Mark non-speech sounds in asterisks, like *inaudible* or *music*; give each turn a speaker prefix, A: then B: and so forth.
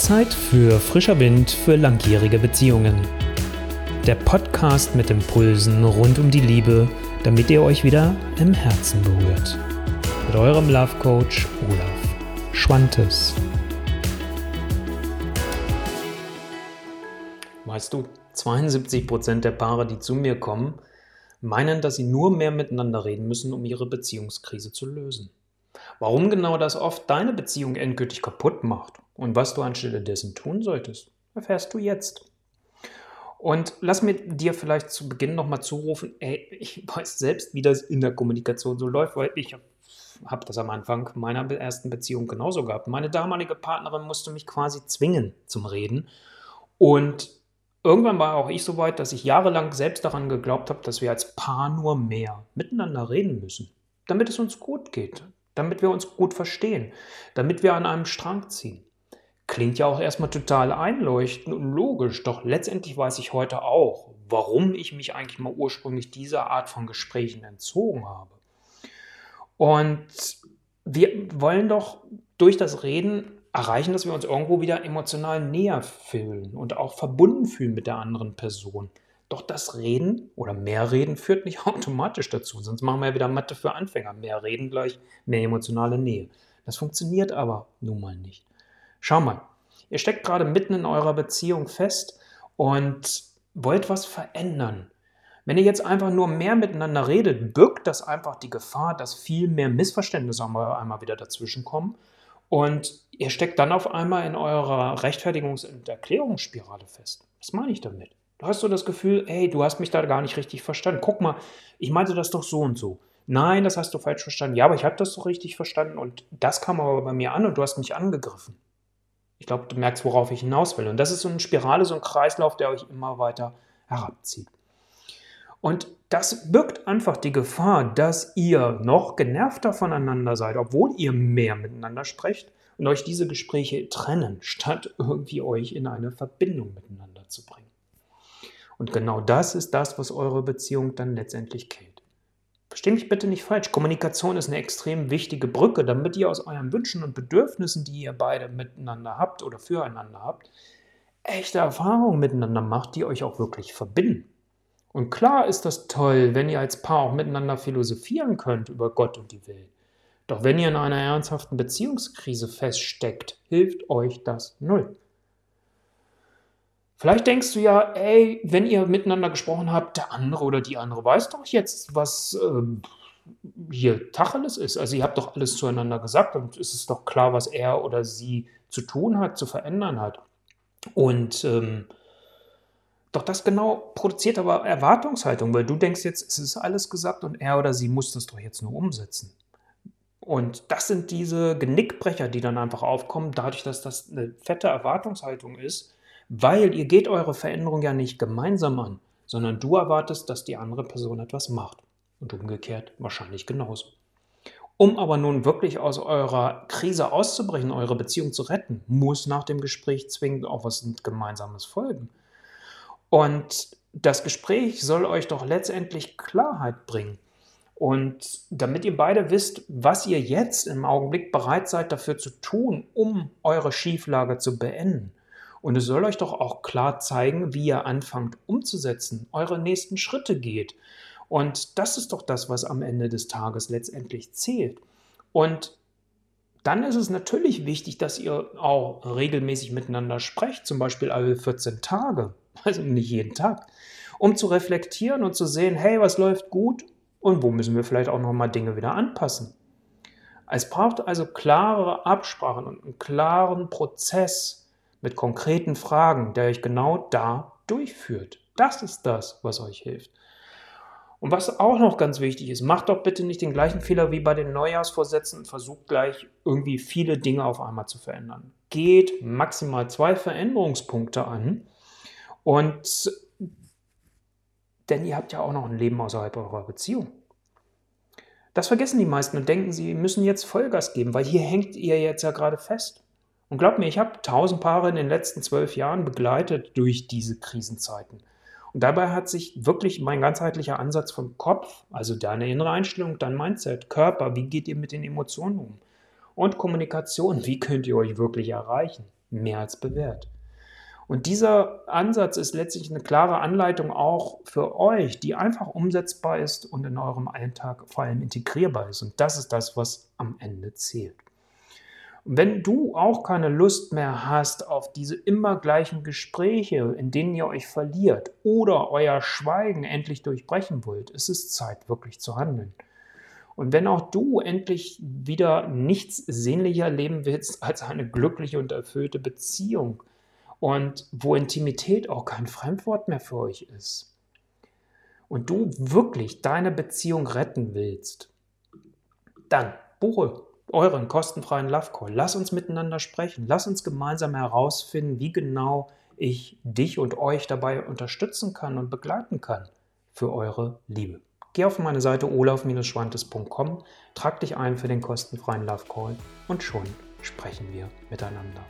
A: Zeit für frischer Wind für langjährige Beziehungen. Der Podcast mit Impulsen rund um die Liebe, damit ihr euch wieder im Herzen berührt. Mit eurem Love Coach Olaf Schwantes. Weißt du, 72% der Paare, die zu mir kommen, meinen, dass sie nur mehr miteinander reden müssen, um ihre Beziehungskrise zu lösen. Warum genau das oft deine Beziehung endgültig kaputt macht und was du anstelle dessen tun solltest, erfährst du jetzt. Und lass mir dir vielleicht zu Beginn nochmal zurufen, ey, ich weiß selbst, wie das in der Kommunikation so läuft, weil ich habe das am Anfang meiner ersten Beziehung genauso gehabt. Meine damalige Partnerin musste mich quasi zwingen zum Reden. Und irgendwann war auch ich so weit, dass ich jahrelang selbst daran geglaubt habe, dass wir als Paar nur mehr miteinander reden müssen, damit es uns gut geht, damit wir uns gut verstehen, damit wir an einem Strang ziehen. Klingt ja auch erstmal total einleuchtend und logisch, doch letztendlich weiß ich heute auch, warum ich mich eigentlich mal ursprünglich dieser Art von Gesprächen entzogen habe. Und wir wollen doch durch das Reden erreichen, dass wir uns irgendwo wieder emotional näher fühlen und auch verbunden fühlen mit der anderen Person. Doch das Reden oder mehr Reden führt nicht *laughs* automatisch dazu, sonst machen wir ja wieder Mathe für Anfänger. Mehr Reden gleich mehr emotionale Nähe. Das funktioniert aber nun mal nicht. Schau mal, ihr steckt gerade mitten in eurer Beziehung fest und wollt was verändern. Wenn ihr jetzt einfach nur mehr miteinander redet, birgt das einfach die Gefahr, dass viel mehr Missverständnisse einmal wieder dazwischenkommen und ihr steckt dann auf einmal in eurer Rechtfertigungs- und Erklärungsspirale fest. Was meine ich damit? Du hast so das Gefühl, hey, du hast mich da gar nicht richtig verstanden. Guck mal, ich meinte das doch so und so. Nein, das hast du falsch verstanden. Ja, aber ich habe das doch richtig verstanden und das kam aber bei mir an und du hast mich angegriffen. Ich glaube, du merkst, worauf ich hinaus will. Und das ist so eine Spirale, so ein Kreislauf, der euch immer weiter herabzieht. Und das birgt einfach die Gefahr, dass ihr noch genervter voneinander seid, obwohl ihr mehr miteinander sprecht und euch diese Gespräche trennen, statt irgendwie euch in eine Verbindung miteinander zu bringen. Und genau das ist das, was eure Beziehung dann letztendlich killt. Verstehe mich bitte nicht falsch. Kommunikation ist eine extrem wichtige Brücke, damit ihr aus euren Wünschen und Bedürfnissen, die ihr beide miteinander habt oder füreinander habt, echte Erfahrungen miteinander macht, die euch auch wirklich verbinden. Und klar ist das toll, wenn ihr als Paar auch miteinander philosophieren könnt über Gott und die Welt. Doch wenn ihr in einer ernsthaften Beziehungskrise feststeckt, hilft euch das null. Vielleicht denkst du ja, ey, wenn ihr miteinander gesprochen habt, der andere oder die andere weiß doch jetzt, was ähm, hier Tacheles ist. Also ihr habt doch alles zueinander gesagt und es ist doch klar, was er oder sie zu tun hat, zu verändern hat. Und ähm, doch das genau produziert aber Erwartungshaltung, weil du denkst jetzt, es ist alles gesagt und er oder sie muss das doch jetzt nur umsetzen. Und das sind diese Genickbrecher, die dann einfach aufkommen, dadurch, dass das eine fette Erwartungshaltung ist, weil ihr geht eure Veränderung ja nicht gemeinsam an, sondern du erwartest, dass die andere Person etwas macht. Und umgekehrt wahrscheinlich genauso. Um aber nun wirklich aus eurer Krise auszubrechen, eure Beziehung zu retten, muss nach dem Gespräch zwingend auch was Gemeinsames folgen. Und das Gespräch soll euch doch letztendlich Klarheit bringen. Und damit ihr beide wisst, was ihr jetzt im Augenblick bereit seid dafür zu tun, um eure Schieflage zu beenden. Und es soll euch doch auch klar zeigen, wie ihr anfangt umzusetzen, eure nächsten Schritte geht. Und das ist doch das, was am Ende des Tages letztendlich zählt. Und dann ist es natürlich wichtig, dass ihr auch regelmäßig miteinander sprecht, zum Beispiel alle 14 Tage, *laughs* also nicht jeden Tag, um zu reflektieren und zu sehen, hey, was läuft gut und wo müssen wir vielleicht auch nochmal Dinge wieder anpassen. Es braucht also klare Absprachen und einen klaren Prozess, mit konkreten Fragen, der euch genau da durchführt. Das ist das, was euch hilft. Und was auch noch ganz wichtig ist, macht doch bitte nicht den gleichen Fehler wie bei den Neujahrsvorsätzen und versucht gleich irgendwie viele Dinge auf einmal zu verändern. Geht maximal zwei Veränderungspunkte an und denn ihr habt ja auch noch ein Leben außerhalb eurer Beziehung. Das vergessen die meisten und denken, sie müssen jetzt Vollgas geben, weil hier hängt ihr jetzt ja gerade fest. Und glaub mir, ich habe tausend Paare in den letzten zwölf Jahren begleitet durch diese Krisenzeiten. Und dabei hat sich wirklich mein ganzheitlicher Ansatz vom Kopf, also deine innere Einstellung, dein Mindset, Körper, wie geht ihr mit den Emotionen um? Und Kommunikation, wie könnt ihr euch wirklich erreichen? mehr als bewährt. Und dieser Ansatz ist letztlich eine klare Anleitung auch für euch, die einfach umsetzbar ist und in eurem Alltag vor allem integrierbar ist. Und das ist das, was am Ende zählt. Und wenn du auch keine Lust mehr hast auf diese immer gleichen Gespräche, in denen ihr euch verliert oder euer Schweigen endlich durchbrechen wollt, ist es Zeit, wirklich zu handeln. Und wenn auch du endlich wieder nichts sehnlicher leben willst *laughs* als eine glückliche und erfüllte Beziehung, und wo Intimität auch kein Fremdwort mehr für euch ist und du wirklich deine Beziehung retten willst, dann buche euren kostenfreien Love Call. Lass uns miteinander sprechen. Lass uns gemeinsam herausfinden, wie genau ich dich und euch dabei unterstützen kann und begleiten kann für eure Liebe. Geh auf meine Seite olaf-schwantes.com, trag dich ein für den kostenfreien Love Call und schon sprechen wir miteinander.